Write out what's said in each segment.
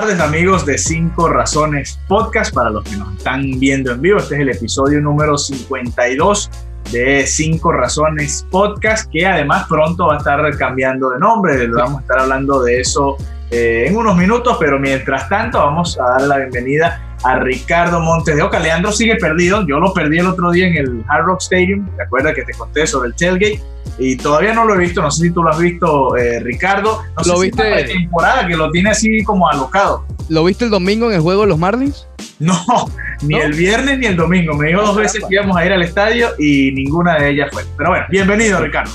tardes amigos de Cinco Razones Podcast. Para los que nos están viendo en vivo, este es el episodio número 52 de Cinco Razones Podcast, que además pronto va a estar cambiando de nombre. Vamos a estar hablando de eso eh, en unos minutos, pero mientras tanto vamos a dar la bienvenida a Ricardo Montes de Oca. Leandro sigue perdido, yo lo perdí el otro día en el Hard Rock Stadium, ¿te acuerdas que te conté sobre el tailgate? Y todavía no lo he visto, no sé si tú lo has visto, eh, Ricardo. No ¿Lo sé viste? Si temporada que lo tiene así como alocado. ¿Lo viste el domingo en el juego de los Marlins? No, ni ¿No? el viernes ni el domingo. Me dijo dos veces que íbamos a ir al estadio y ninguna de ellas fue. Pero bueno, bienvenido, Ricardo.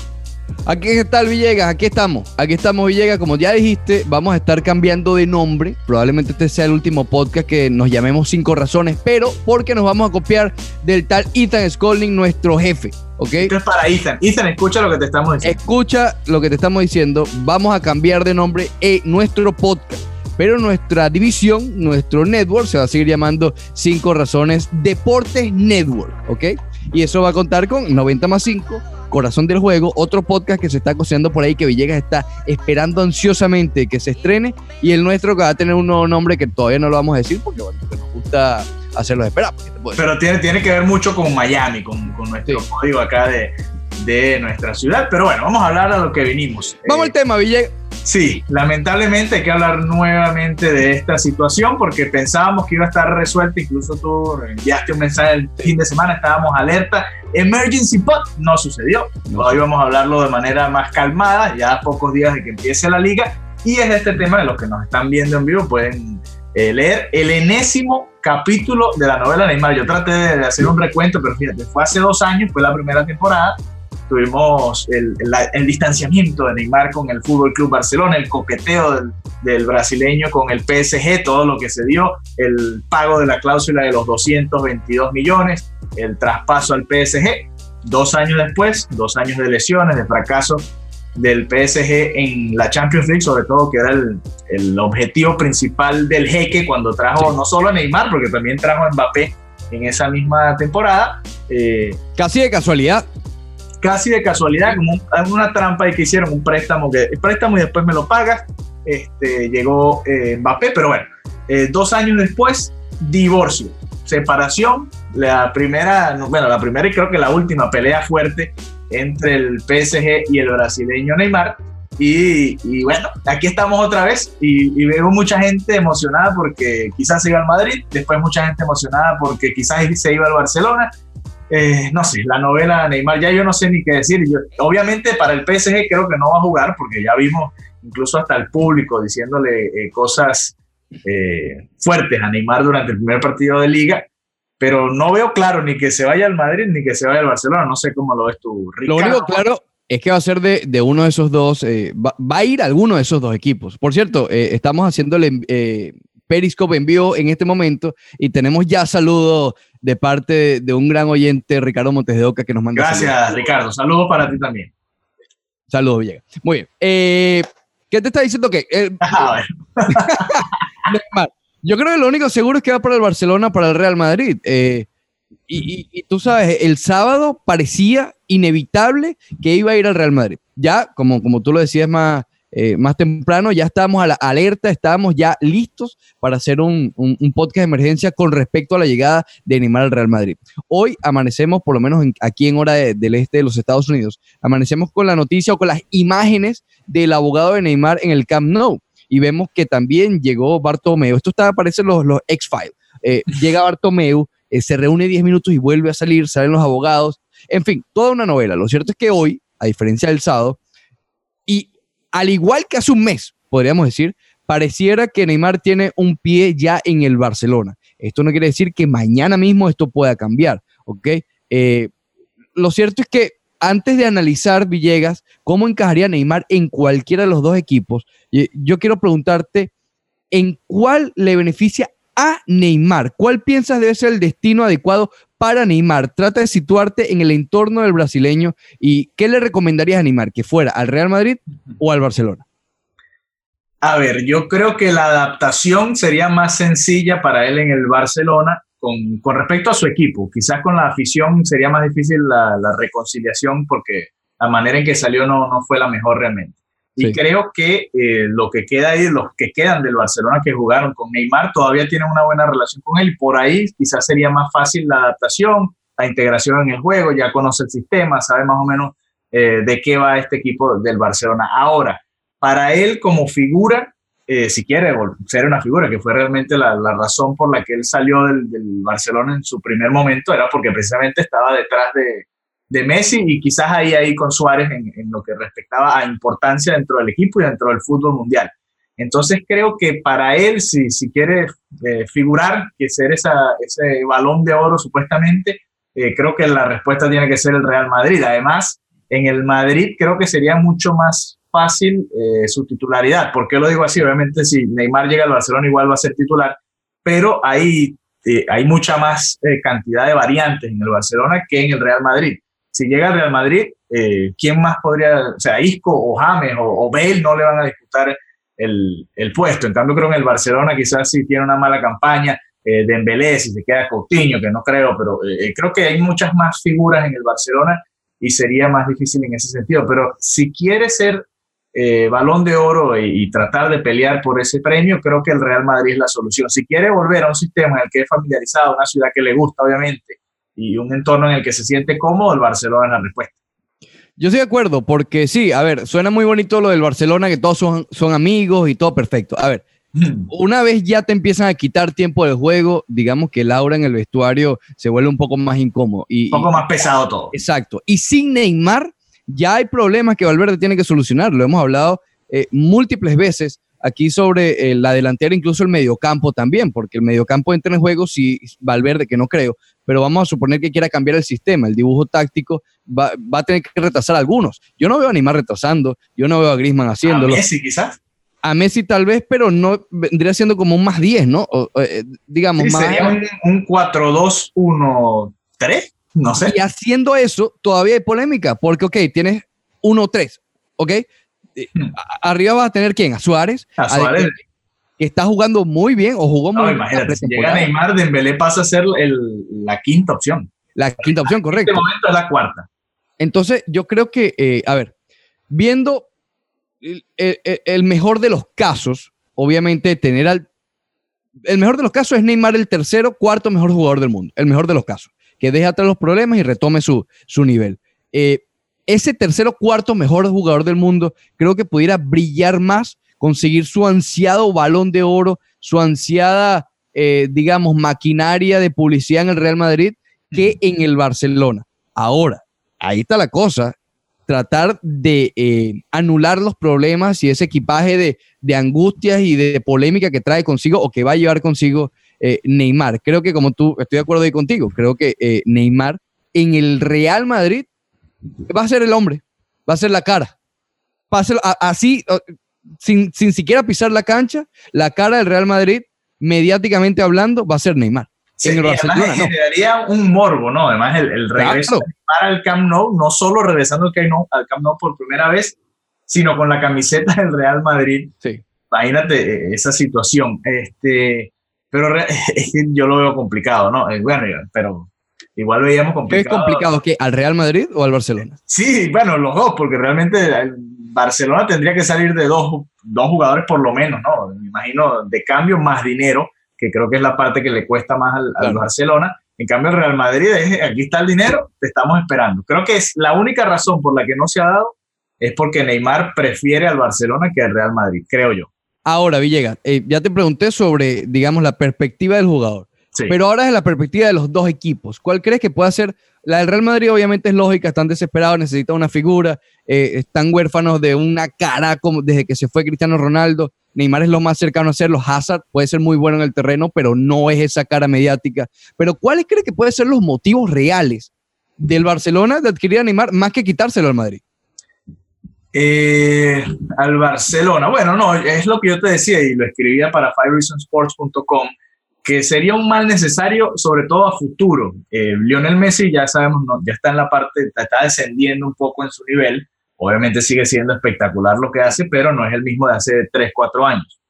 Aquí está el Villegas, aquí estamos. Aquí estamos Villegas, como ya dijiste, vamos a estar cambiando de nombre. Probablemente este sea el último podcast que nos llamemos Cinco Razones, pero porque nos vamos a copiar del tal Ethan Skolning, nuestro jefe, ¿ok? Esto es para Ethan. Ethan, escucha lo que te estamos diciendo. Escucha lo que te estamos diciendo. Vamos a cambiar de nombre en nuestro podcast. Pero nuestra división, nuestro network, se va a seguir llamando Cinco Razones Deportes Network, ¿ok? Y eso va a contar con 90 más 5, Corazón del Juego, otro podcast que se está cocinando por ahí que Villegas está esperando ansiosamente que se estrene. Y el nuestro que va a tener un nuevo nombre que todavía no lo vamos a decir porque bueno, que nos gusta hacerlo esperar. Pero tiene, tiene que ver mucho con Miami, con, con nuestro Sí. código acá de, de nuestra ciudad. Pero bueno, vamos a hablar a lo que vinimos. Vamos Eh, al tema, Villegas. Sí, lamentablemente hay que hablar nuevamente de esta situación porque pensábamos que iba a estar resuelta, incluso tú enviaste un mensaje el fin de semana, estábamos alerta, emergency pot, no sucedió, hoy vamos a hablarlo de manera más calmada, ya a pocos días de que empiece la liga, y es de este tema de los que nos están viendo en vivo, pueden eh, leer el enésimo capítulo de la novela Neymar, yo traté de hacer un recuento, pero fíjate, fue hace dos años, fue la primera temporada, tuvimos el, el- el distanciamiento de Neymar con el Fútbol Club Barcelona, el coqueteo del, del brasileño con el PSG, todo lo que se dio, el pago de la cláusula de los 222 millones, el traspaso al PSG. Dos años después, dos años de lesiones, de fracaso del PSG en la Champions League, sobre todo que era el, el objetivo principal del jeque cuando trajo no solo a Neymar, porque también trajo a Mbappé en esa misma temporada. Eh, Casi de casualidad. Casi de casualidad, como un- una trampa y que hicieron un préstamo, que préstamo y después me lo pagas. Este, llegó eh, Mbappé, pero bueno, eh, dos años después, divorcio, separación, la primera, no, bueno, la primera y creo que la última pelea fuerte entre el PSG y el brasileño Neymar. Y, y bueno, aquí estamos otra vez y, y veo mucha gente emocionada porque quizás se iba al Madrid, después mucha gente emocionada porque quizás se iba al Barcelona eh, no sé, la novela Neymar, ya yo no sé ni qué decir. Obviamente para el PSG creo que no va a jugar porque ya vimos incluso hasta el público diciéndole eh, cosas eh, fuertes a Neymar durante el primer partido de liga, pero no veo claro ni que se vaya al Madrid ni que se vaya al Barcelona. No sé cómo lo ves tú, Lo único claro es que va a ser de, de uno de esos dos, eh, va, a ir alguno de esos dos equipos. Por cierto, estamos haciéndole Periscope en vivo en este momento y tenemos ya saludos de parte de, un gran oyente, Ricardo Montes de Oca, que nos manda Gracias, saludos. Ricardo. Saludos para ti también. Saludos, Villegas. Muy bien. Eh, ¿Qué te está diciendo que Neymar, Yo creo que lo único seguro es que va para el Barcelona, para el Real Madrid. Eh, y, y- y tú sabes, el sábado parecía inevitable que iba a ir al Real Madrid. Ya, como, como tú lo decías más, eh, más temprano, ya estábamos a la alerta, estábamos ya listos para hacer un, un- un podcast de emergencia con respecto a la llegada de Neymar al Real Madrid. Hoy amanecemos, por lo menos en- aquí en hora de- del este de los Estados Unidos, amanecemos con la noticia o con las imágenes del abogado de Neymar en el Camp Nou y vemos que también llegó Bartomeu. Esto está, aparecen los, los X-Files. Eh, llega Bartomeu, eh, se reúne 10 minutos y vuelve a salir, salen los abogados. En fin, toda una novela. Lo cierto es que hoy, a diferencia del sábado, al igual que hace un mes, podríamos decir, pareciera que Neymar tiene un pie ya en el Barcelona. Esto no quiere decir que mañana mismo esto pueda cambiar, ¿ok? Eh, lo cierto es que antes de analizar Villegas cómo encajaría Neymar en cualquiera de los dos equipos, yo quiero preguntarte en cuál le beneficia a Neymar. ¿Cuál piensas debe ser el destino adecuado para Neymar? Trata de situarte en el entorno del brasileño y ¿qué le recomendarías a Neymar? ¿Que fuera al Real Madrid o al Barcelona? A ver, yo creo que la adaptación sería más sencilla para él en el Barcelona con, con respecto a su equipo. Quizás con la afición sería más difícil la, reconciliación porque la manera en que salió no, no fue la mejor realmente. Y creo que eh, lo que queda ahí, los que quedan del Barcelona que jugaron con Neymar, todavía tienen una buena relación con él y por ahí quizás sería más fácil la adaptación, la integración en el juego, ya conoce el sistema, sabe más o menos eh, de qué va este equipo del Barcelona. Ahora, para él como figura, eh, si quiere ser una figura, que fue realmente la, razón por la que él salió del, Barcelona en su primer momento, era porque precisamente estaba detrás de, de Messi y quizás ahí, ahí con Suárez en, lo que respectaba a importancia dentro del equipo y dentro del fútbol mundial. Entonces creo que para él, si, si quiere eh, figurar, que ser esa, ese balón de oro supuestamente, eh, creo que la respuesta tiene que ser el Real Madrid. Además, en el Madrid creo que sería mucho más fácil eh, su titularidad. ¿Por qué lo digo así? Obviamente si Neymar llega al Barcelona igual va a ser titular, pero hay, hay mucha más cantidad de variantes en el Barcelona que en el Real Madrid. Si llega al Real Madrid, ¿quién más podría, o sea, Isco o James o, o no le van a disputar el, el, puesto? En cambio creo que en el Barcelona quizás si tiene una mala campaña, de Dembélé, si se queda Coutinho, que no creo, pero creo que hay muchas más figuras en el Barcelona y sería más difícil en ese sentido. Pero si quiere ser eh, balón de oro y, tratar de pelear por ese premio, creo que el Real Madrid es la solución. Si quiere volver a un sistema en el que es familiarizado, una ciudad que le gusta, obviamente, y un entorno en el que se siente cómodo, el Barcelona es la respuesta. Yo estoy de acuerdo, porque sí, a ver, suena muy bonito lo del Barcelona, que todos son, son amigos y todo perfecto. A ver, hmm. una vez ya te empiezan a quitar tiempo del juego, digamos que Laura en el vestuario se vuelve un poco más incómodo. Y, un poco más pesado todo. Exacto. Y sin Neymar, ya hay problemas que Valverde tiene que solucionar. Lo hemos hablado eh, múltiples veces aquí sobre eh, la delantera, incluso el mediocampo también, porque el mediocampo entra en juego si Valverde, que no creo, pero vamos a suponer que quiera cambiar el sistema, el dibujo táctico, va, a tener que retrasar algunos. Yo no veo a Neymar retrasando, yo no veo a Grisman haciéndolo. A Messi quizás. A Messi tal vez, pero no vendría siendo como un más 10, ¿no? Eh, digamos, más... Sería un, un 4-2-1-3. No sé. Y haciendo eso, todavía hay polémica, porque, ok, tienes 1-3, ¿ok? Eh, hmm. Arriba vas a tener quién? A Suárez. A Suárez. que está jugando muy bien o jugó muy bien. Imagínate, si llega Neymar, Dembélé pasa a ser la quinta opción. La quinta opción, correcto. En este momento es la cuarta. Entonces, yo creo que, eh, a ver, viendo el, el, mejor de los casos, obviamente tener al... El mejor de los casos es Neymar el tercero, cuarto mejor jugador del mundo. El mejor de los casos que deje atrás los problemas y retome su, su nivel. Eh, ese tercero cuarto mejor jugador del mundo creo que pudiera brillar más, conseguir su ansiado balón de oro, su ansiada, eh, digamos, maquinaria de publicidad en el Real Madrid que en el Barcelona. Ahora, ahí está la cosa, tratar de eh, anular los problemas y ese equipaje de, de angustias y de polémica que trae consigo o que va a llevar consigo eh, Neymar. Creo que como tú, estoy de acuerdo ahí contigo, creo que eh, Neymar en el Real Madrid va a ser el hombre, va a ser la cara. Va a ser así, sin, sin siquiera pisar la cancha, la cara del Real Madrid, mediáticamente hablando, va a ser Neymar. en el Barcelona, generaría un morbo, ¿no? Además, el, regreso para el Camp Nou, no solo regresando al Camp, nou, al Camp Nou por primera vez, sino con la camiseta del Real Madrid. Sí. Imagínate eh, esa situación. Este, pero yo lo veo complicado, ¿no? Eh, bueno, pero igual veíamos complicado. ¿Qué es complicado? ¿Qué? ¿Al Real Madrid o al Barcelona? Sí, bueno, los dos, porque realmente el Barcelona tendría que salir de dos, dos jugadores por lo menos, ¿no? Me imagino de cambio más dinero, que creo que es la parte que le cuesta más al, Barcelona. En cambio, el Real Madrid es, aquí está el dinero, te estamos esperando. Creo que es la única razón por la que no se ha dado es porque Neymar prefiere al Barcelona que al Real Madrid, creo yo. Ahora, Villegas, eh, ya te pregunté sobre, digamos, la perspectiva del jugador. Pero ahora es la perspectiva de los dos equipos. ¿Cuál crees que puede ser? La del Real Madrid obviamente es lógica, están desesperados, necesitan una figura, eh, están huérfanos de una cara como desde que se fue Cristiano Ronaldo. Neymar es lo más cercano a serlo. Hazard puede ser muy bueno en el terreno, pero no es esa cara mediática. Pero ¿cuáles crees que pueden ser los motivos reales del Barcelona de adquirir a Neymar más que quitárselo al Madrid? Eh, al Barcelona. Bueno, no, es lo que yo te decía y lo escribía para fivereasonsports.com, que sería un mal necesario, sobre todo a futuro. Eh, Lionel Messi, ya sabemos, no, ya está en la parte, está descendiendo un poco en su nivel. Obviamente sigue siendo espectacular lo que hace, pero no es el mismo de hace 3, 4 años.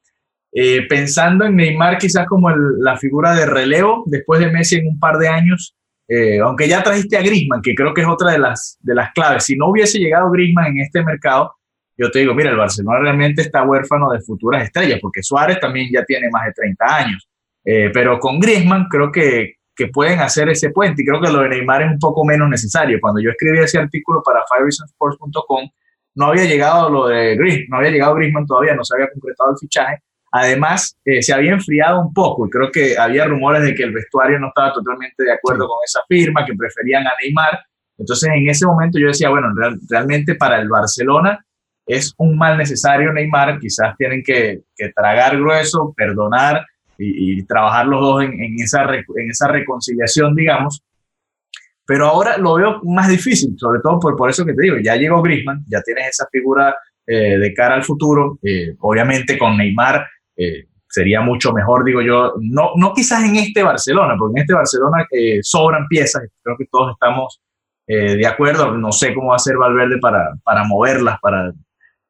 Eh, pensando en Neymar quizás como la figura de relevo después de Messi en un par de años, eh, aunque ya trajiste a Grisman, que creo que es otra de las, de las claves. Si no hubiese llegado Grisman en este mercado, yo te digo, mira, el Barcelona realmente está huérfano de futuras estrellas, porque Suárez también ya tiene más de 30 años. Eh, pero con Griezmann creo que, que, pueden hacer ese puente y creo que lo de Neymar es un poco menos necesario. Cuando yo escribí ese artículo para firesports.com, no había llegado lo de Griezmann, no había llegado Griezmann todavía, no se había concretado el fichaje. Además, eh, se había enfriado un poco y creo que había rumores de que el vestuario no estaba totalmente de acuerdo con esa firma, que preferían a Neymar. Entonces, en ese momento yo decía, bueno, realmente para el Barcelona es un mal necesario Neymar, quizás tienen que, tragar grueso, perdonar y, trabajar los dos en, esa, en esa reconciliación, digamos. Pero ahora lo veo más difícil, sobre todo por, por eso que te digo, ya llegó Griezmann, ya tienes esa figura eh, de cara al futuro, eh, obviamente con Neymar eh, sería mucho mejor, digo yo, no, no quizás en este Barcelona, porque en este Barcelona sobran piezas, creo que todos estamos de acuerdo, no sé cómo va a ser Valverde para, para moverlas, para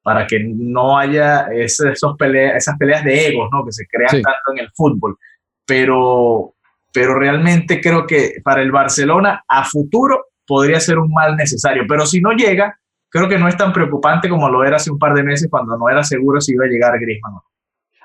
para que no haya esos esas peleas de egos ¿no? que se crean tanto en el fútbol. Pero, pero realmente creo que para el Barcelona a futuro podría ser un mal necesario. Pero si no llega, creo que no es tan preocupante como lo era hace un par de meses cuando no era seguro si iba a llegar Griezmann.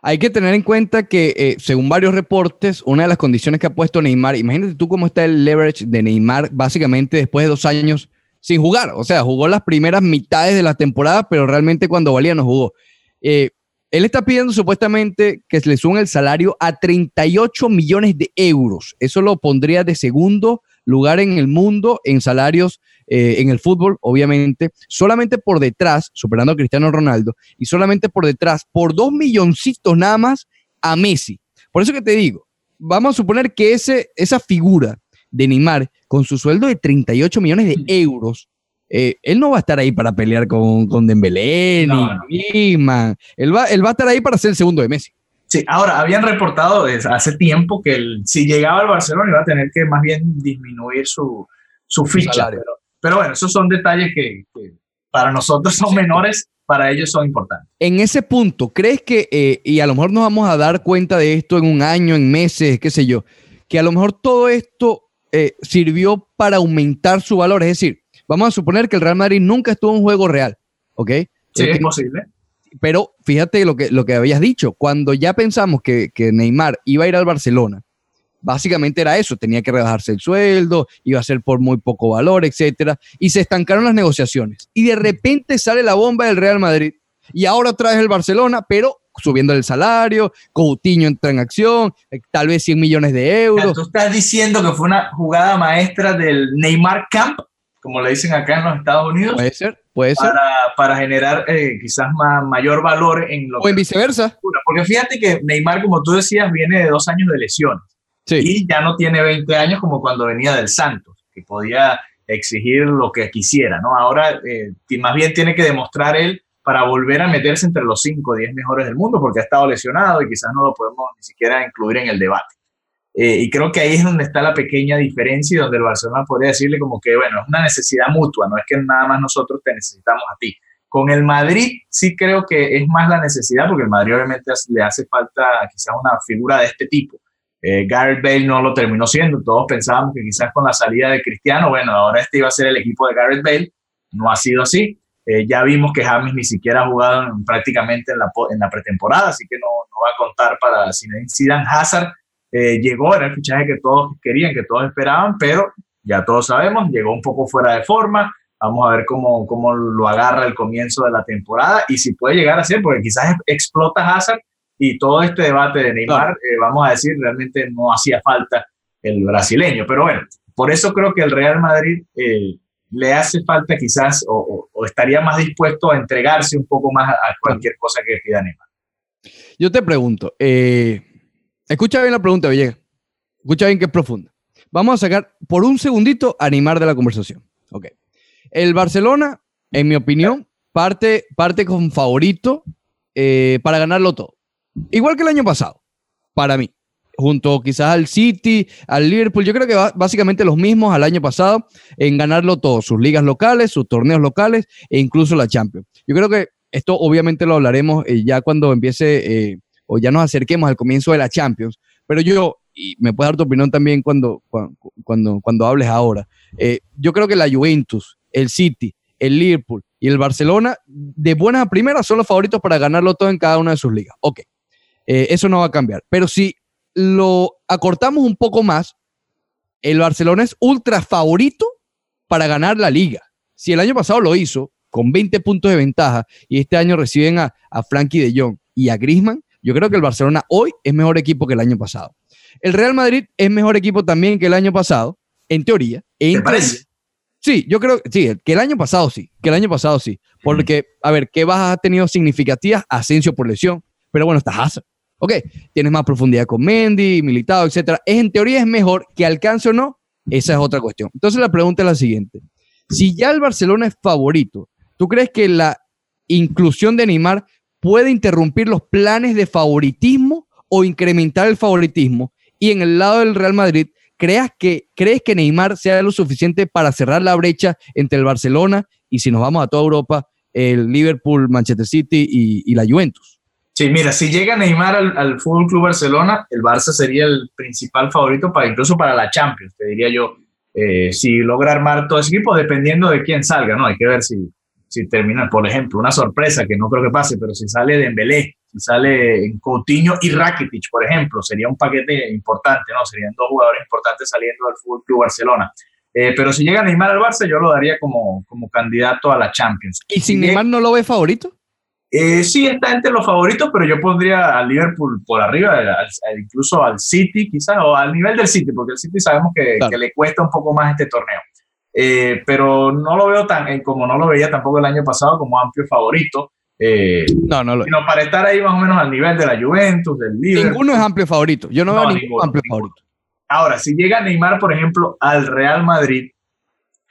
Hay que tener en cuenta que, eh, según varios reportes, una de las condiciones que ha puesto Neymar, imagínate tú cómo está el leverage de Neymar, básicamente después de dos años sin jugar. O sea, jugó las primeras mitades de la temporada, pero realmente cuando valía no jugó. Eh, él está pidiendo supuestamente que se le suba el salario a 38 millones de euros. Eso lo pondría de segundo lugar en el mundo en salarios eh, en el fútbol, obviamente. Solamente por detrás, superando a Cristiano Ronaldo, y solamente por detrás, por dos milloncitos nada más, a Messi. Por eso que te digo, vamos a suponer que ese, esa figura de Neymar, con su sueldo de 38 millones de euros, eh, él no va a estar ahí para pelear con, con Dembélé, ni Él va, él va a estar ahí para ser el segundo de Messi. Sí, ahora, habían reportado desde hace tiempo que si llegaba al Barcelona iba a tener que más bien disminuir su, su ficha. Pero, bueno, esos son detalles que, para nosotros son menores, para ellos son importantes. En ese punto, ¿crees que, eh, y a lo mejor nos vamos a dar cuenta de esto en un año, en meses, qué sé yo, que a lo mejor todo esto eh, sirvió para aumentar su valor. Es decir, vamos a suponer que el Real Madrid nunca estuvo en un juego real, ¿ok? Sí, es, posible. Pero fíjate lo que, lo que habías dicho, cuando ya pensamos que, que Neymar iba a ir al Barcelona, básicamente era eso, tenía que rebajarse el sueldo, iba a ser por muy poco valor, etcétera, y se estancaron las negociaciones. Y de repente sale la bomba del Real Madrid y ahora traes el Barcelona, pero subiendo el salario, Coutinho entra en acción, eh, tal vez 100 millones de euros. Tú estás diciendo que fue una jugada maestra del Neymar Camp, como le dicen acá en los Estados Unidos. Puede ser, puede ser. Para, generar eh, quizás mayor valor en lo O en viceversa. Porque fíjate que Neymar, como tú decías, viene de dos años de lesiones. Sí. Y ya no tiene 20 años como cuando venía del Santos, que podía exigir lo que quisiera, ¿no? Ahora, eh, más bien tiene que demostrar él para volver a meterse entre los 5 o 10 mejores del mundo, porque ha estado lesionado y quizás no lo podemos ni siquiera incluir en el debate. Eh, y creo que ahí es donde está la pequeña diferencia y donde el Barcelona podría decirle como que, bueno, es una necesidad mutua, no es que nada más nosotros te necesitamos a ti. Con el Madrid sí creo que es más la necesidad, porque el Madrid obviamente le hace falta quizás una figura de este tipo. Eh, Gareth Bale no lo terminó siendo, todos pensábamos que quizás con la salida de Cristiano, bueno, ahora este iba a ser el equipo de Gareth Bale, no ha sido así. Eh, ya vimos que James ni siquiera ha jugado prácticamente en la, en la pretemporada, así que no, no, va a contar para Zidane. Hazard eh, llegó, era el fichaje que todos querían, que todos esperaban, pero ya todos sabemos, llegó un poco fuera de forma. Vamos a ver cómo, cómo lo agarra el comienzo de la temporada y si puede llegar a ser, porque quizás explota Hazard y todo este debate de Neymar, eh, vamos a decir, realmente no hacía falta el brasileño. Pero bueno, por eso creo que el Real Madrid le hace falta quizás o, estaría más dispuesto a entregarse un poco más a, cualquier cosa que pida Neymar. Yo te pregunto, eh, escucha bien la pregunta, Villegas. Escucha bien que es profunda. Vamos a sacar por un segundito a Neymar de la conversación. Ok. El Barcelona, en mi opinión, parte, parte con favorito eh, para ganarlo todo. Igual que el año pasado, para mí junto quizás al City, al Liverpool, yo creo que básicamente los mismos al año pasado en ganarlo todo, sus ligas locales, sus torneos locales e incluso la Champions. Yo creo que esto obviamente lo hablaremos eh, ya cuando empiece eh, o ya nos acerquemos al comienzo de la Champions, pero yo, y me puedes dar tu opinión también cuando, cuando, cuando, hables ahora, eh, yo creo que la Juventus, el City, el Liverpool y el Barcelona, de buenas a primeras, son los favoritos para ganarlo todo en cada una de sus ligas. Ok, eso no va a cambiar. Pero si lo acortamos un poco más, el Barcelona es ultra favorito para ganar la liga. Si el año pasado lo hizo con 20 puntos de ventaja y este año reciben a, a Frankie de Jong y a Grisman, yo creo que el Barcelona hoy es mejor equipo que el año pasado. El Real Madrid es mejor equipo también que el año pasado, en teoría. En parece? Sí, yo creo sí, que el año pasado sí, que el año pasado sí. Porque, a ver, ¿qué bajas ha tenido significativas? Ascenso por lesión, pero bueno, está Hazard. Ok, tienes más profundidad con Mendy, Militado, etcétera. Es, en teoría es mejor que alcance o no, esa es otra cuestión. Entonces la pregunta es la siguiente. Si ya el Barcelona es favorito, ¿tú crees que la inclusión de Neymar puede interrumpir los planes de favoritismo o incrementar el favoritismo? Y en el lado del Real Madrid, ¿creas que, ¿crees que Neymar sea lo suficiente para cerrar la brecha entre el Barcelona y si nos vamos a toda Europa, el Liverpool, Manchester City y la Juventus? Sí, mira, si llega Neymar al, al Fútbol Club Barcelona, el Barça sería el principal favorito para incluso para la Champions, te diría yo. Eh, si logra armar todo ese equipo, dependiendo de quién salga, ¿no? Hay que ver si, si termina, por ejemplo, una sorpresa que no creo que pase, pero si sale Dembélé, si sale Coutinho y Rakitic, por ejemplo, sería un paquete importante, ¿no? Serían dos jugadores importantes saliendo del Fútbol Club Barcelona. Eh, pero si llega Neymar al Barça, yo lo daría como, como candidato a la Champions. ¿Y si Neymar no lo ve favorito? Eh, sí, está entre los favoritos, pero yo pondría al Liverpool por arriba, al, al, incluso al City, quizás, o al nivel del City, porque el City sabemos que, claro. que le cuesta un poco más este torneo. Eh, pero no lo veo tan, eh, como no lo veía tampoco el año pasado, como amplio favorito. No, no lo sino para estar ahí más o menos al nivel de la Juventus, del Liverpool. Ninguno es amplio favorito. Yo no, no veo ningún ninguno, amplio ninguno. favorito. Ahora, si llega Neymar, por ejemplo, al Real Madrid,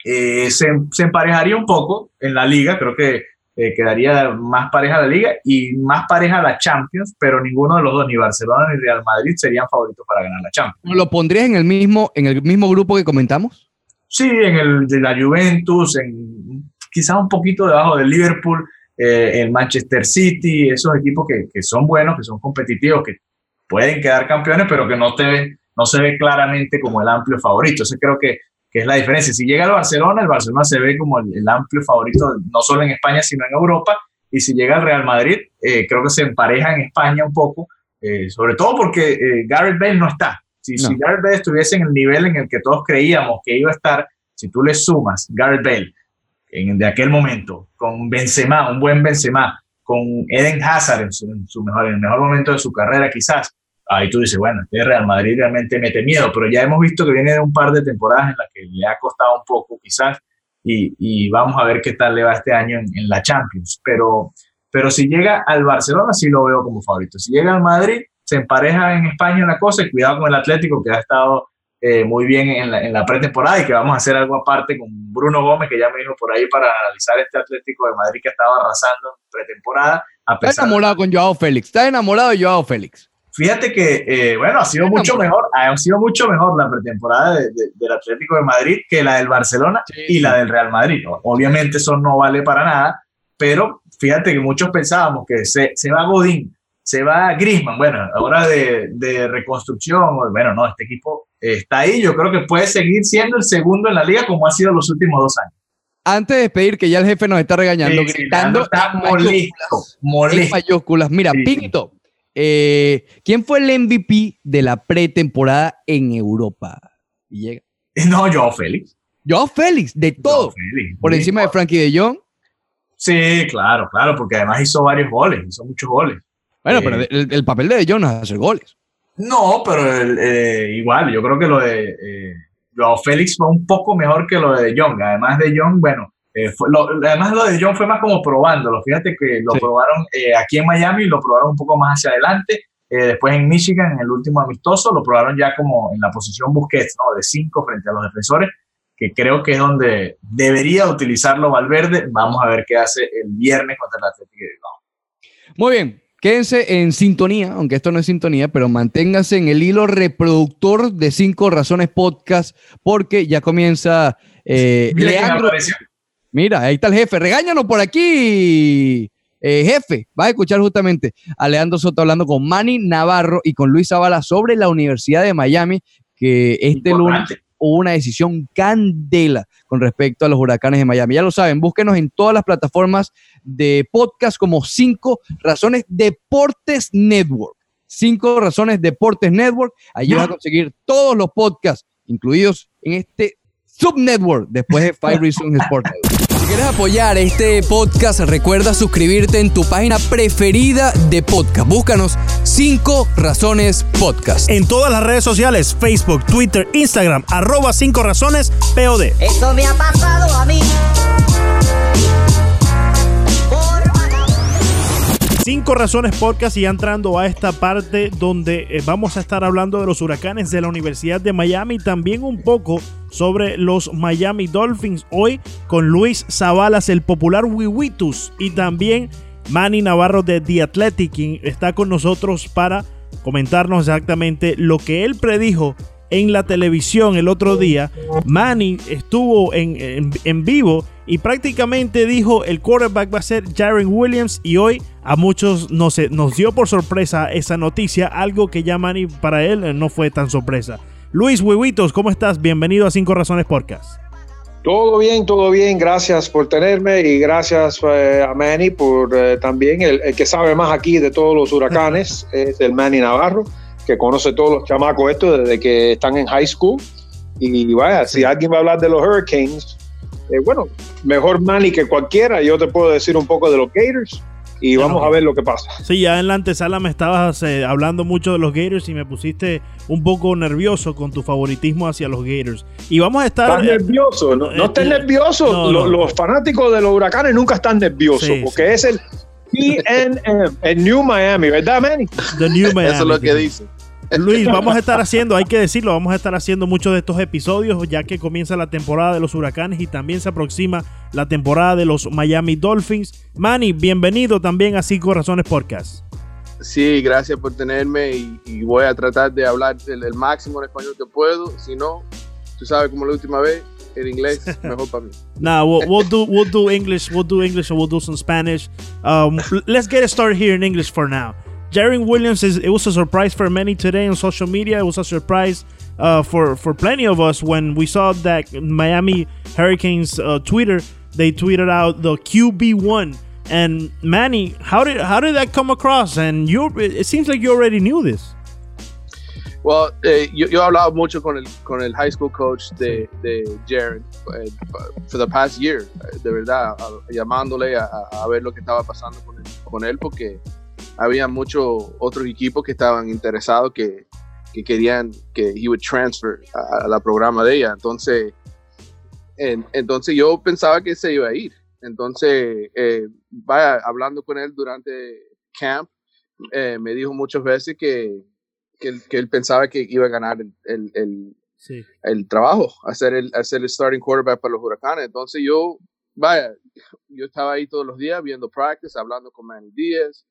se, se, emparejaría un poco en la liga. Creo que eh, quedaría más pareja la liga y más pareja la Champions, pero ninguno de los dos, ni Barcelona ni Real Madrid, serían favoritos para ganar la Champions. ¿Lo pondrías en el mismo, en el mismo grupo que comentamos? Sí, en el de la Juventus, en quizás un poquito debajo del Liverpool, eh, el Manchester City, esos equipos que, que, son buenos, que son competitivos, que pueden quedar campeones, pero que no, te no se ve claramente como el amplio favorito. Eso creo que que es la diferencia. Si llega al Barcelona, el Barcelona se ve como el, el, amplio favorito, no solo en España, sino en Europa. Y si llega al Real Madrid, eh, creo que se empareja en España un poco, eh, sobre todo porque eh, Gareth Bale no está. Si, no. si, Gareth Bale estuviese en el nivel en el que todos creíamos que iba a estar, si tú le sumas Gareth Bale en, de aquel momento, con Benzema, un buen Benzema, con Eden Hazard en, su, en, su mejor, en el mejor momento de su carrera quizás, ahí tú dices, bueno, este Real Madrid realmente mete miedo, pero ya hemos visto que viene de un par de temporadas en las que le ha costado un poco quizás y, y vamos a ver qué tal le va este año en, en, la Champions. Pero, pero si llega al Barcelona sí lo veo como favorito. Si llega al Madrid, se empareja en España la cosa y cuidado con el Atlético que ha estado eh, muy bien en la, en la, pretemporada y que vamos a hacer algo aparte con Bruno Gómez, que ya me dijo por ahí para analizar este Atlético de Madrid que estaba arrasando en pretemporada. A pesar está enamorado de... con Joao Félix, está enamorado de Joao Félix. Fíjate que, eh, bueno, ha sido mucho mejor, ha sido mucho mejor la pretemporada de, de, del Atlético de Madrid que la del Barcelona sí. y la del Real Madrid. Obviamente eso no vale para nada, pero fíjate que muchos pensábamos que se, se va Godín, se va Griezmann, bueno, ahora de, de, reconstrucción, bueno, no, este equipo está ahí, yo creo que puede seguir siendo el segundo en la liga como ha sido los últimos dos años. Antes de despedir, que ya el jefe nos está regañando, sí, gritando, está molesto, molesto. En mayúsculas. Mira, sí. Pinto, eh, ¿Quién fue el MVP de la pretemporada en Europa? Llega. No, Joao Félix. Joao Félix, de todo. Félix, por encima de Frankie de Jong. Sí, claro, claro, porque además hizo varios goles, hizo muchos goles. Bueno, eh, pero el, el, papel de De Jong no es hacer goles. No, pero el, eh, igual, yo creo que lo de eh, Joao Félix fue un poco mejor que lo de De Jong. Además de Jong, bueno, eh, fue, lo, además lo de John fue más como probándolo. Fíjate que lo sí. probaron eh, aquí en Miami, lo probaron un poco más hacia adelante. Eh, después en Michigan, en el último amistoso, lo probaron ya como en la posición Busquets, ¿no? De 5 frente a los defensores, que creo que es donde debería utilizarlo Valverde. Vamos a ver qué hace el viernes contra el Atlético de Bilbao. Muy bien. Quédense en sintonía, aunque esto no es sintonía, pero manténganse en el hilo reproductor de Cinco Razones Podcast, porque ya comienza eh, Leandro. Mira, ahí está el jefe. Regáñanos por aquí, eh, jefe. Vas a escuchar justamente a Leandro Soto hablando con Manny Navarro y con Luis Zavala sobre la Universidad de Miami, que este lunes hubo una decisión candela con respecto a los huracanes de Miami. Ya lo saben, búsquenos en todas las plataformas de podcast como 5 Razones Deportes Network. 5 Razones Deportes Network. Allí vas a conseguir todos los podcasts incluidos en este subnetwork después de Five Reasons Sports Si quieres apoyar este podcast, recuerda suscribirte en tu página preferida de podcast. Búscanos 5 Razones Podcast. En todas las redes sociales, Facebook, Twitter, Instagram, arroba 5 Razones POD. Esto me ha pasado a mí. Cinco Razones Podcast y ya entrando a esta parte donde eh, vamos a estar hablando de los huracanes de la Universidad de Miami y también un poco sobre los Miami Dolphins hoy con Luis Zavalas, el popular Wiwitus y también Manny Navarro de The Athletic, quien está con nosotros para comentarnos exactamente lo que él predijo en la televisión el otro día. Manny estuvo en, en, vivo y prácticamente dijo el quarterback va a ser Jaren Williams y hoy a muchos no se, nos dio por sorpresa esa noticia, algo que ya Manny para él no fue tan sorpresa. Luis Huevitos, ¿cómo estás? Bienvenido a Cinco Razones Podcast. Todo bien, todo bien. Gracias por tenerme y gracias eh, a Manny por eh, también el, el, que sabe más aquí de todos los huracanes es el Manny Navarro, que conoce todos los chamacos estos desde que están en high school. Y vaya, si alguien va a hablar de los Hurricanes, eh, bueno, mejor Manny que cualquiera. Yo te puedo decir un poco de los Gators y vamos a ver lo que pasa. Sí, ya en la antesala me estabas eh, hablando mucho de los Gators y me pusiste un poco nervioso con tu favoritismo hacia los Gators. Y vamos a estar... Estás eh, nervioso, no, no estés nervioso. No, los, fanáticos de los huracanes nunca están nerviosos sí, porque sí. es el PNM, el New Miami, ¿verdad, Manny? The New Miami. Eso es lo que dice. Luis, vamos a estar haciendo, hay que decirlo, vamos a estar haciendo muchos de estos episodios ya que comienza la temporada de los huracanes y también se aproxima la temporada de los Miami Dolphins. Manny, bienvenido también a Cinco Razones Podcast. Sí, gracias por tenerme y, y voy a tratar de hablar el, el, máximo en español que puedo. Si no, tú sabes como la última vez, el inglés mejor para mí. nah, we'll, we'll, do we'll do English, we'll do English, and we'll do some Spanish. Um, let's get it started here in English for now. Jaren Williams is it was a surprise for many today on social media. It was a surprise uh, for for plenty of us when we saw that Miami Hurricanes uh, Twitter they tweeted out the QB one. And Manny, how did how did that come across? And you, it seems like you already knew this. Well, eh, yo, yo, he hablado mucho con el, con el high school coach de, de Jaren eh, for the past year, de verdad, a, llamándole a, a, ver lo que estaba pasando con él, con él porque había muchos otros equipos que estaban interesados que, que querían que he would transfer a, a la programa de ella. Entonces, en, entonces yo pensaba que se iba a ir. Entonces, eh, vaya, hablando con él durante camp, eh, me dijo muchas veces que, que, él, que, él pensaba que iba a ganar el, el, el, sí. el trabajo, hacer el, hacer el starting quarterback para los huracanes. Entonces yo, vaya, yo estaba ahí todos los días viendo practice, hablando con Manny Díaz,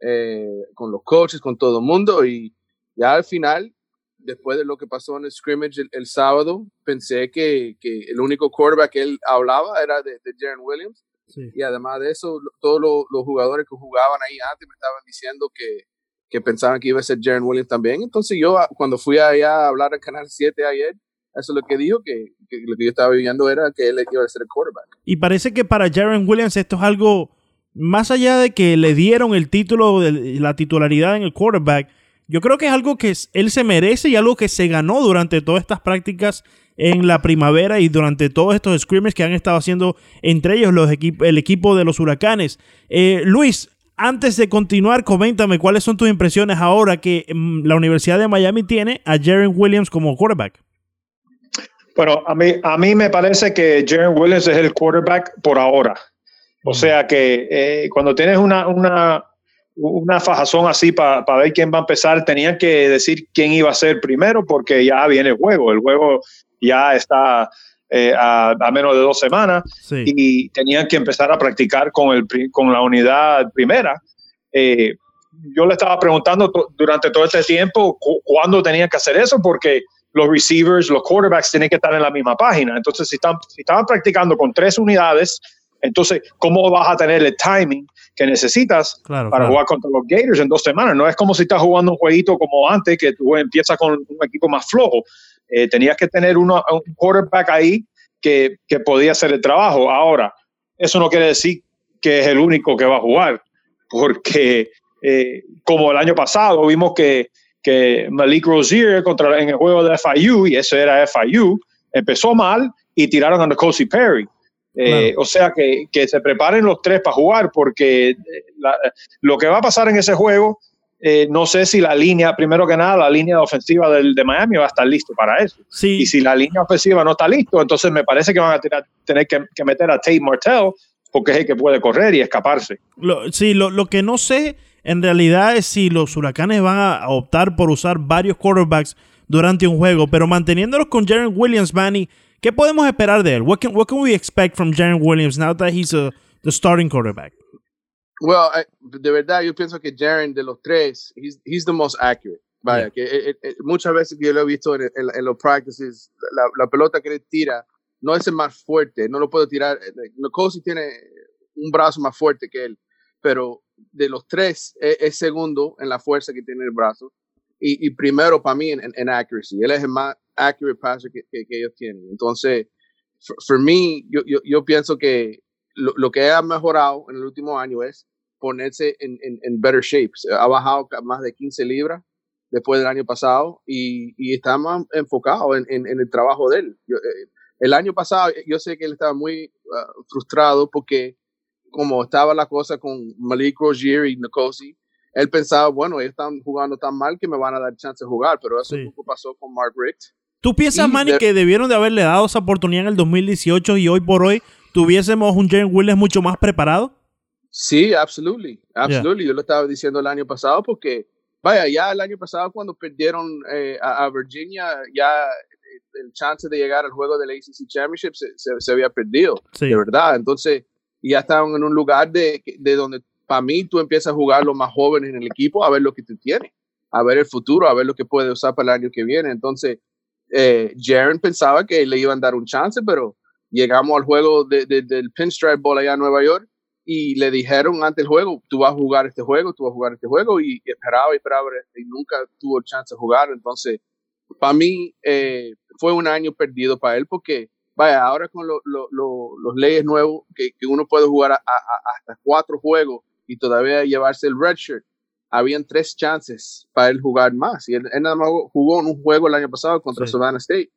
eh, con los coaches, con todo el mundo y ya al final, después de lo que pasó en el scrimmage el, el sábado, pensé que, que, el único quarterback que él hablaba era de, de Jaren Williams sí. y además de eso, todos los, los, jugadores que jugaban ahí antes me estaban diciendo que, que pensaban que iba a ser Jaren Williams también. Entonces yo cuando fui allá a hablar al Canal 7 ayer, eso es lo que dijo, que, que, lo que yo estaba viviendo era que él iba a ser el quarterback. Y parece que para Jaren Williams esto es algo más allá de que le dieron el título, de la titularidad en el quarterback, yo creo que es algo que él se merece y algo que se ganó durante todas estas prácticas en la primavera y durante todos estos scrimmers que han estado haciendo entre ellos los equip el equipo de los huracanes. Eh, Luis, antes de continuar, coméntame cuáles son tus impresiones ahora que mm, la Universidad de Miami tiene a Jaren Williams como quarterback. Bueno, a mí, a mí me parece que Jaren Williams es el quarterback por ahora. O sea que eh, cuando tienes una, una, una fajazón así para pa ver quién va a empezar, tenían que decir quién iba a ser primero porque ya viene el juego. El juego ya está eh, a, a, menos de dos semanas sí. y tenían que empezar a practicar con, el, con la unidad primera. Eh, yo le estaba preguntando durante todo este tiempo cu cuándo tenía que hacer eso porque los receivers, los quarterbacks tienen que estar en la misma página. Entonces, si, están, si estaban practicando con tres unidades, entonces, ¿cómo vas a tener el timing que necesitas claro, para claro. jugar contra los Gators en dos semanas? No es como si estás jugando un jueguito como antes, que tú empiezas con un equipo más flojo. Eh, tenías que tener uno, un quarterback ahí que, que podía hacer el trabajo. Ahora, eso no quiere decir que es el único que va a jugar, porque eh, como el año pasado vimos que, que Malik Rozier contra, en el juego de FIU, y eso era FIU, empezó mal y tiraron a Nicosi Perry. Eh, O sea que, que, se preparen los tres para jugar, porque la, lo que va a pasar en ese juego, eh, no sé si la línea, primero que nada, la línea ofensiva del, de Miami va a estar listo para eso. Sí. Y si la línea ofensiva no está listo, entonces me parece que van a tener, tener que, que, meter a Tate Martell, porque es el que puede correr y escaparse. Lo, sí, lo, lo que no sé en realidad es si los huracanes van a optar por usar varios quarterbacks durante un juego, pero manteniéndolos con Jaren Williams, Manny, ¿qué podemos esperar de él? What can, what can we expect from Jaren Williams now that he's a, the starting quarterback? Well, I, de verdad, yo pienso que Jaren de los tres, he's, he's the most accurate. Vaya, yeah. que eh, eh, muchas veces yo lo he visto en, en, en los practices, la, la, pelota que él tira no es el más fuerte, no lo puede tirar. Nicosi tiene un brazo más fuerte que él, pero de los tres es, es segundo en la fuerza que tiene el brazo y, y primero para mí en, en, accuracy. Él es el más accurate passer que, que, que ellos tienen. Entonces, for, me, yo, yo, yo, pienso que lo, lo, que ha mejorado en el último año es ponerse en, en, en, better shape. Ha bajado más de 15 libras después del año pasado y, y está más enfocado en, el trabajo de él. Yo, eh, el año pasado yo sé que él estaba muy uh, frustrado porque como estaba la cosa con Malik Rozier y Nkosi, él pensaba, bueno, ellos están jugando tan mal que me van a dar chance de jugar, pero eso sí. poco pasó con Mark Richt. ¿Tú piensas, Manny, de... que debieron de haberle dado esa oportunidad en el 2018 y hoy por hoy tuviésemos un Jalen Williams mucho más preparado? Sí, absolutely, absolutely. Yeah. Yo lo estaba diciendo el año pasado porque, vaya, ya el año pasado cuando perdieron eh, a, a, Virginia, ya el chance de llegar al juego del ACC Championship se, se, se había perdido, sí. de verdad. Entonces, ya estaban en un lugar de, de donde para mí tú empiezas a jugar los más jóvenes en el equipo a ver lo que tú tienes, a ver el futuro, a ver lo que puede usar para el año que viene. Entonces, eh, Jaren pensaba que le iban a dar un chance, pero llegamos al juego de, de, del Pinstripe Bowl allá en Nueva York y le dijeron antes del juego, tú vas a jugar este juego, tú vas a jugar este juego y esperaba y esperaba y nunca tuvo chance de jugar. Entonces, para mí eh, fue un año perdido para él porque vaya, ahora con lo, lo, lo, los leyes nuevos, que, uno puede jugar hasta cuatro juegos y todavía llevarse el red shirt, habían tres chances para él jugar más. Y él, él nada más jugó en un juego el año pasado contra sí. Savannah State.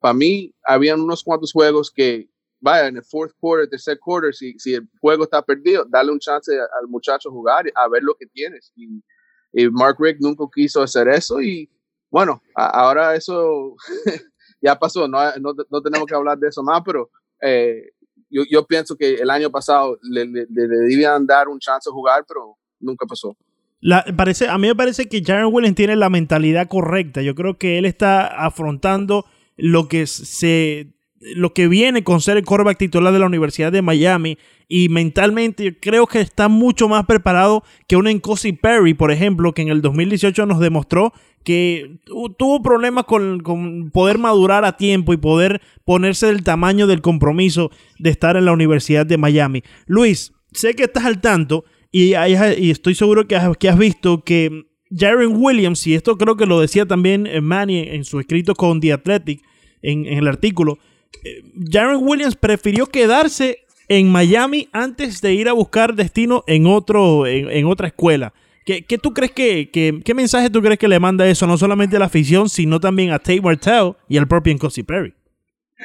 Para mí, habían unos cuantos juegos que, vaya, en el fourth quarter, tercer quarter, si, si el juego está perdido, dale un chance al muchacho jugar, a ver lo que tienes. Y, y Mark Rick nunca quiso hacer eso y, bueno, a, ahora eso ya pasó, no, no, no, tenemos que hablar de eso más, pero eh, yo, yo, pienso que el año pasado le, le, le, debían dar un chance de jugar, pero nunca pasó. Parece, a mí me parece que Jaren Williams tiene la mentalidad correcta. Yo creo que él está afrontando lo que se lo que viene con ser el quarterback titular de la Universidad de Miami y mentalmente creo que está mucho más preparado que un Encosi Perry, por ejemplo, que en el 2018 nos demostró que tuvo problemas con, con, poder madurar a tiempo y poder ponerse del tamaño del compromiso de estar en la Universidad de Miami. Luis, sé que estás al tanto y, estoy seguro que has, visto que Jaren Williams, y esto creo que lo decía también Manny en su escrito con The Athletic, en, el artículo, Jaren Williams prefirió quedarse en Miami antes de ir a buscar destino en, otro, en, otra escuela. ¿Qué, ¿Qué, tú crees que, qué mensaje tú crees que le manda eso no solamente a la afición, sino también a Tate Martell y al propio Nkosi Perry?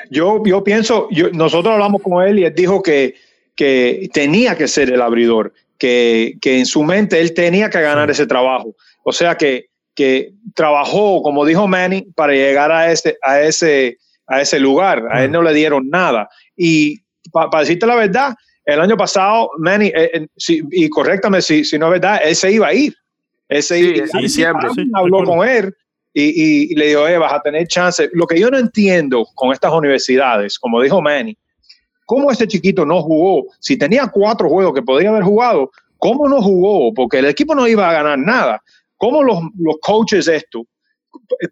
Yo, yo pienso, nosotros hablamos con él y él dijo que, que tenía que ser el abridor, que, que en su mente él tenía que ganar ese trabajo. O sea que, que trabajó, como dijo Manny, para llegar a ese, a ese, a ese lugar. A él no le dieron nada. Y para pa decirte la verdad, el año pasado, Manny, eh, eh, si, y correctame si, si no es verdad, él se iba a ir. Él se sí, iba, sí, siempre. Sí, habló con él y, y, y, le dijo, eh, vas a tener chance. Lo que yo no entiendo con estas universidades, como dijo Manny, ¿cómo ese chiquito no jugó? Si tenía cuatro juegos que podría haber jugado, ¿cómo no jugó? Porque el equipo no iba a ganar nada. ¿Cómo los, los coaches esto?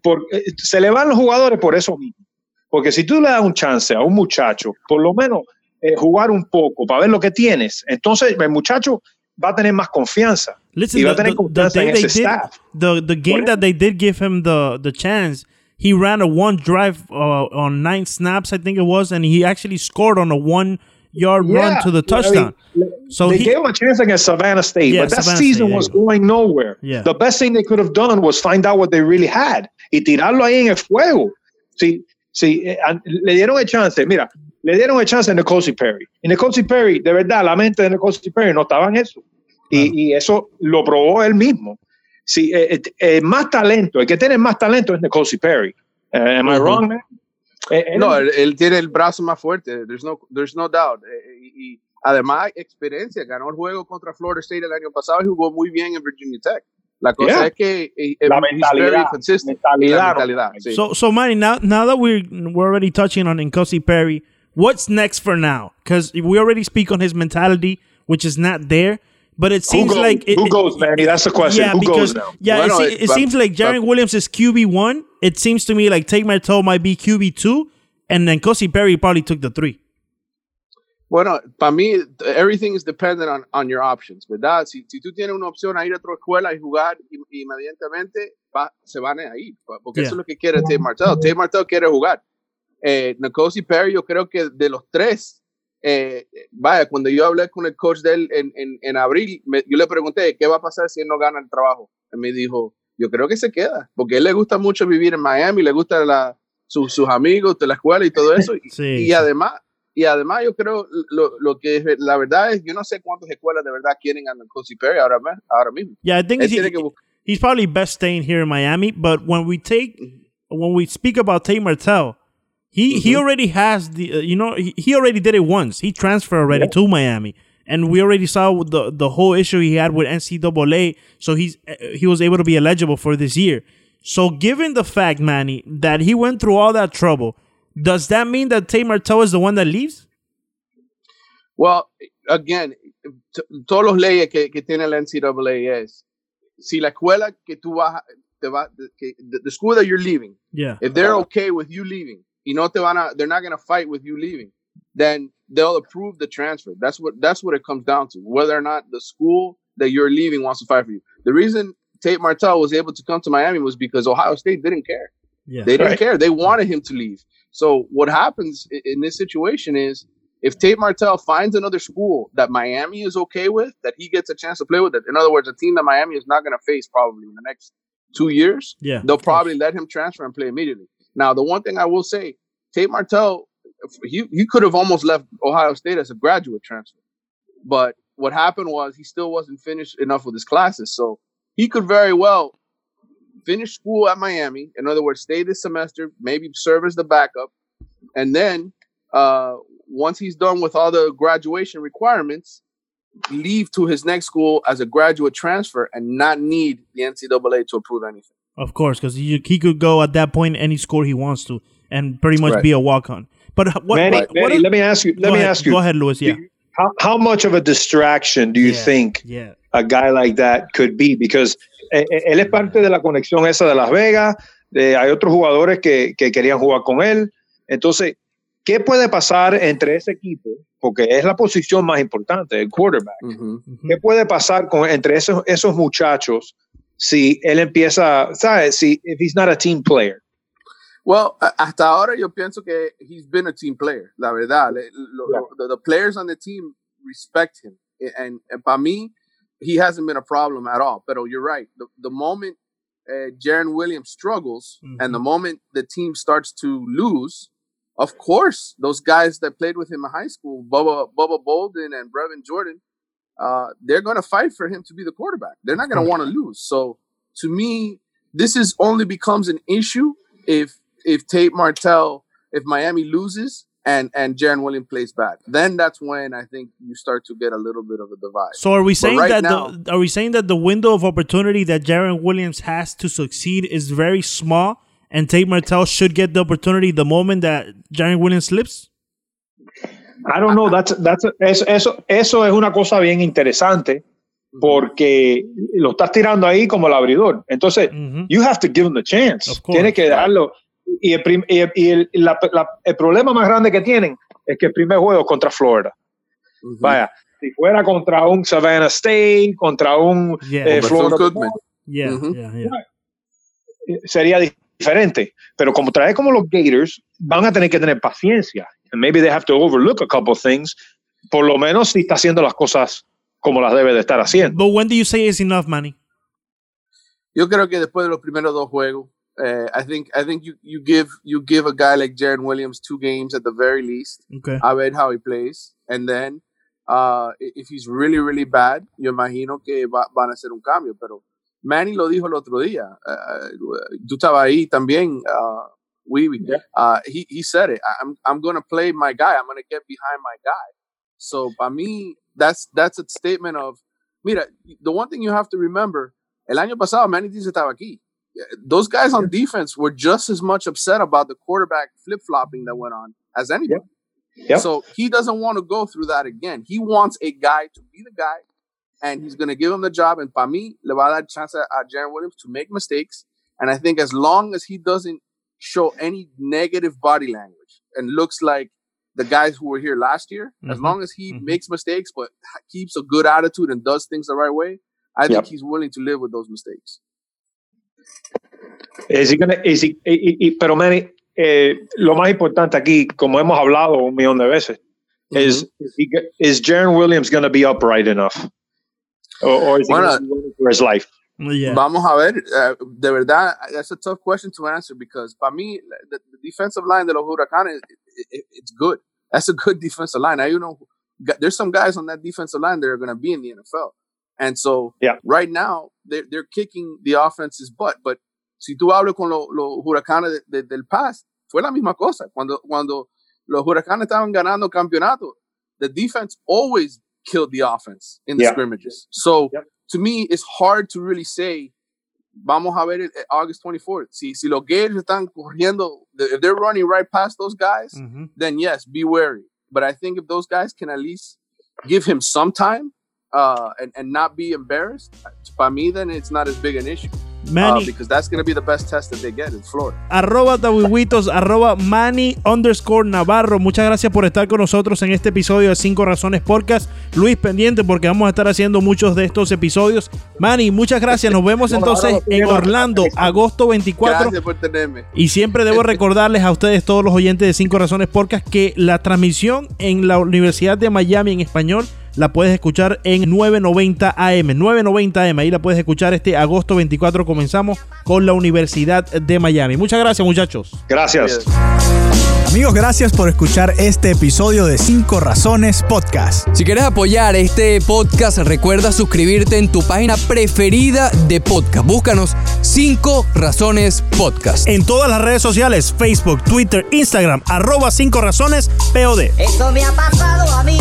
Por, se le van los jugadores por eso mismo. Porque si tú le das un chance a un muchacho, por lo menos eh, jugar un poco para ver lo que tienes, entonces el muchacho va a tener más confianza. Listen, y va the, a tener the, confianza the en ese did, staff. The, the game that they did give him the, the chance, he ran a one drive uh, on nine snaps, I think it was, and he actually scored on a one yard run to the I mean, touchdown. So they he- gave him a chance against Savannah State, Yeah, but that Savannah season State, was yeah. going nowhere. Yeah. The best thing they could have done was find out what they really had y tirarlo ahí en el fuego. Sí, sí, eh, le dieron el chance. Mira, le dieron el chance a Nicosi Perry. Y Nicosi Perry, de verdad, la mente de Nicosi Perry no estaba en eso. Y, y eso lo probó él mismo. Sí, eh, eh, eh, más talento, el que tiene más talento es Nicosi Perry. Eh, am I wrong, man? Eh, él- No, él, él tiene el brazo más fuerte. There's no, there's no doubt. Eh, Y, y además, experiencia. Ganó el juego contra Florida State el año pasado y jugó muy bien en Virginia Tech. La cosa Yeah. es que eh, La mentalidad, mentalidad, mentalidad, sí. So, so Manny, now now that we're we're already touching on Nkosi Perry, what's next for now? Because we already speak on his mentality, which is not there. But it seems goes, like it, who goes, Manny? That's the question. Yeah, who because goes now? yeah, Bueno, it, se- it- it but- seems like Jaren Williams is QB one. It seems to me like Take My Toe might be QB two, and then Nkosi Perry probably took the three. Bueno, para mí, everything is dependent on, on your options, ¿verdad? Si, si tú tienes una opción a ir a otra escuela y jugar in- inmediatamente, va- se van a ir, pa- porque eso es lo que quiere Tate Martell. Tate Martell quiere jugar. Eh, Nkosi Perry, yo creo que de los tres, eh, vaya, cuando yo hablé con el coach de él en, en, en abril, me- yo le pregunté, ¿qué va a pasar si él no gana el trabajo? Él me dijo, yo creo que se queda, porque a él le gusta mucho vivir en Miami, le gusta la, su- sus amigos de la escuela y todo eso. Y, Sí, y sí. además, y además yo creo, lo, lo que es, la verdad es, yo no sé cuántas escuelas de verdad quieren a Nkosi Perry ahora, ahora mismo. Yeah, I think Él tiene que buscar. he's probably best staying here in Miami. But when we take when we speak about Tate Martell, he he already has the uh, you know he, he already did it once. He transferred already to Miami, and we already saw the the whole issue he had with NCAA. So he's uh, he was able to be eligible for this year. So given the fact, Manny, that he went through all that trouble, does that mean that Tate Martell is the one that leaves? Well, again, t- todos los leyes que, que tiene la NCAA es, si la escuela que tú vas, te va, que, the, the school that you're leaving, Yeah. if they're okay with you leaving, y no te van a, they're not going to fight with you leaving, then they'll approve the transfer. That's what that's what it comes down to. Whether or not the school that you're leaving wants to fight for you. The reason Tate Martell was able to come to Miami was because Ohio State didn't care. Yeah. They didn't Right. care. They wanted him to leave. So what happens in this situation is if Tate Martell finds another school that Miami is okay with, that he gets a chance to play with it. In other words, a team that Miami is not going to face probably in the next two years. Yeah, they'll probably let him transfer and play immediately. Now, the one thing I will say, Tate Martell, he he could have almost left Ohio State as a graduate transfer, but what happened was he still wasn't finished enough with his classes, so he could very well finish school at Miami. In other words, stay this semester, maybe serve as the backup, and then uh, once he's done with all the graduation requirements, leave to his next school as a graduate transfer and not need the NCAA to approve anything. Of course, because he, he could go at that point any score he wants to and pretty much Right. be a walk on. But what, Manny, what, Manny, what is- let me ask you. Let go me ahead, ask you. Go ahead, Louis. Yeah. How, how much of a distraction do you Yeah. think Yeah. a guy like that could be? Because eh, eh, él es parte de la conexión esa de Las Vegas. eh, hay otros jugadores que, que querían jugar con él. Entonces, ¿qué puede pasar entre ese equipo? Porque es la posición más importante, el quarterback. ¿Qué puede pasar con, entre esos, esos muchachos si él empieza, ¿sabes? Si if he's not a team player. Well, hasta ahora yo pienso que he's been a team player, la verdad. Le- lo- Yeah. lo- the, the players on the team respect him. And, and para mí, he hasn't been a problem at all. But you're right. The, the moment uh, Jaron Williams struggles and the moment the team starts to lose, of course, those guys that played with him in high school, Bubba, Bubba Bolden and Brevin Jordan, uh, they're going to fight for him to be the quarterback. They're not going to want to lose. So to me, this is only becomes an issue if if Tate Martell, if Miami loses and and Jaron Williams plays bad. Then that's when I think you start to get a little bit of a divide. So are we saying right that now- the are we saying that the window of opportunity that Jaron Williams has to succeed is very small, and Tate Martell should get the opportunity the moment that Jaron Williams slips? I don't know, that's, that's, eso, eso, eso es una cosa bien interesante porque lo estás tirando ahí como el abridor. Entonces, you have to give him the chance. Tienes que darlo. Y, el, prim- y, el- y el- la- la- el problema más grande que tienen es que el primer juego es contra Florida. Vaya, si fuera contra un Savannah State, contra un Yeah. eh, Florida, Cookman. Yeah, Mhm. yeah, yeah. sería diferente. Pero como trae como los Gators, van a tener que tener paciencia. And maybe they have to overlook a couple of things. Por lo menos si está haciendo las cosas como las debe de estar haciendo. But when do you say it's enough, Manny? Yo creo que después de los primeros dos juegos, uh, I think I think you, you give you give a guy like Jaron Williams two games at the very least. Okay. A ver how he plays, and then uh, i- if he's really really bad, yo imagino que va- van a hacer un cambio. Pero Manny lo dijo el otro día. Uh, tú estabas ahí también. Uh, we, uh, he he said it. I'm I'm gonna play my guy. I'm gonna get behind my guy. So by me, that's that's a statement of, mira, the one thing you have to remember, el año pasado Manny Diaz estaba aquí. Those guys on defense were just as much upset about the quarterback flip flopping that went on as anybody. Yep. So he doesn't want to go through that again. He wants a guy to be the guy, and he's going to give him the job. And para mí, le va a dar chance a, a Jaron Williams to make mistakes. And I think as long as he doesn't show any negative body language and looks like the guys who were here last year, as Mhm. long as he Mhm. makes mistakes but keeps a good attitude and does things the right way, I think he's willing to live with those mistakes. Is he gonna- is he- y- y- pero Manny, eh, lo más importante aquí, como hemos hablado un millón de veces, is is, he, is Jaron Williams going to be upright enough? Or, or is he gonna be for his life? Yeah. Vamos a ver, uh, de verdad, that's a tough question to answer because para mí, the, the defensive line de los Huracanes, it, it, it's good. That's a good defensive line. Now, you know, there's some guys on that defensive line that are going to be in the NFL. And so, Yeah. right now, they're, they're kicking the offense's butt. But si tú hablas con los los Huracanes de- de- del past, fue la misma cosa. Cuando, cuando los Huracanes estaban ganando campeonato, the defense always killed the offense in the Yeah. scrimmages. So, Yep. To me, it's hard to really say, vamos a ver it August 24th. Si, si los Gators están corriendo, if they're running right past those guys, Mhm. then yes, be wary. But I think if those guys can at least give him some time uh, and, and not be embarrassed, by me, then it's not as big an issue. Uh, Manny, because that's going to be the best test that they get in Florida. arroba tabuitos, arroba Manny underscore Navarro. Muchas gracias por estar con nosotros en este episodio de Cinco Razones Podcast. Luis, pendiente porque vamos a estar haciendo muchos de estos episodios. Manny, muchas gracias. Nos vemos entonces en Orlando, agosto 24. Gracias por tenerme. Y siempre debo recordarles a ustedes, todos los oyentes de Cinco Razones Podcast, que la transmisión en la Universidad de Miami en español la puedes escuchar en 990 AM. 990 AM, ahí la puedes escuchar este agosto 24. Comenzamos con la Universidad de Miami. Muchas gracias, muchachos. Gracias. Amigos, gracias por escuchar este episodio de 5 Razones Podcast. Si quieres apoyar este podcast, recuerda suscribirte en tu página preferida de podcast. Búscanos 5 Razones Podcast. En todas las redes sociales, Facebook, Twitter, Instagram, arroba 5 Razones POD. Eso me ha pasado a mí.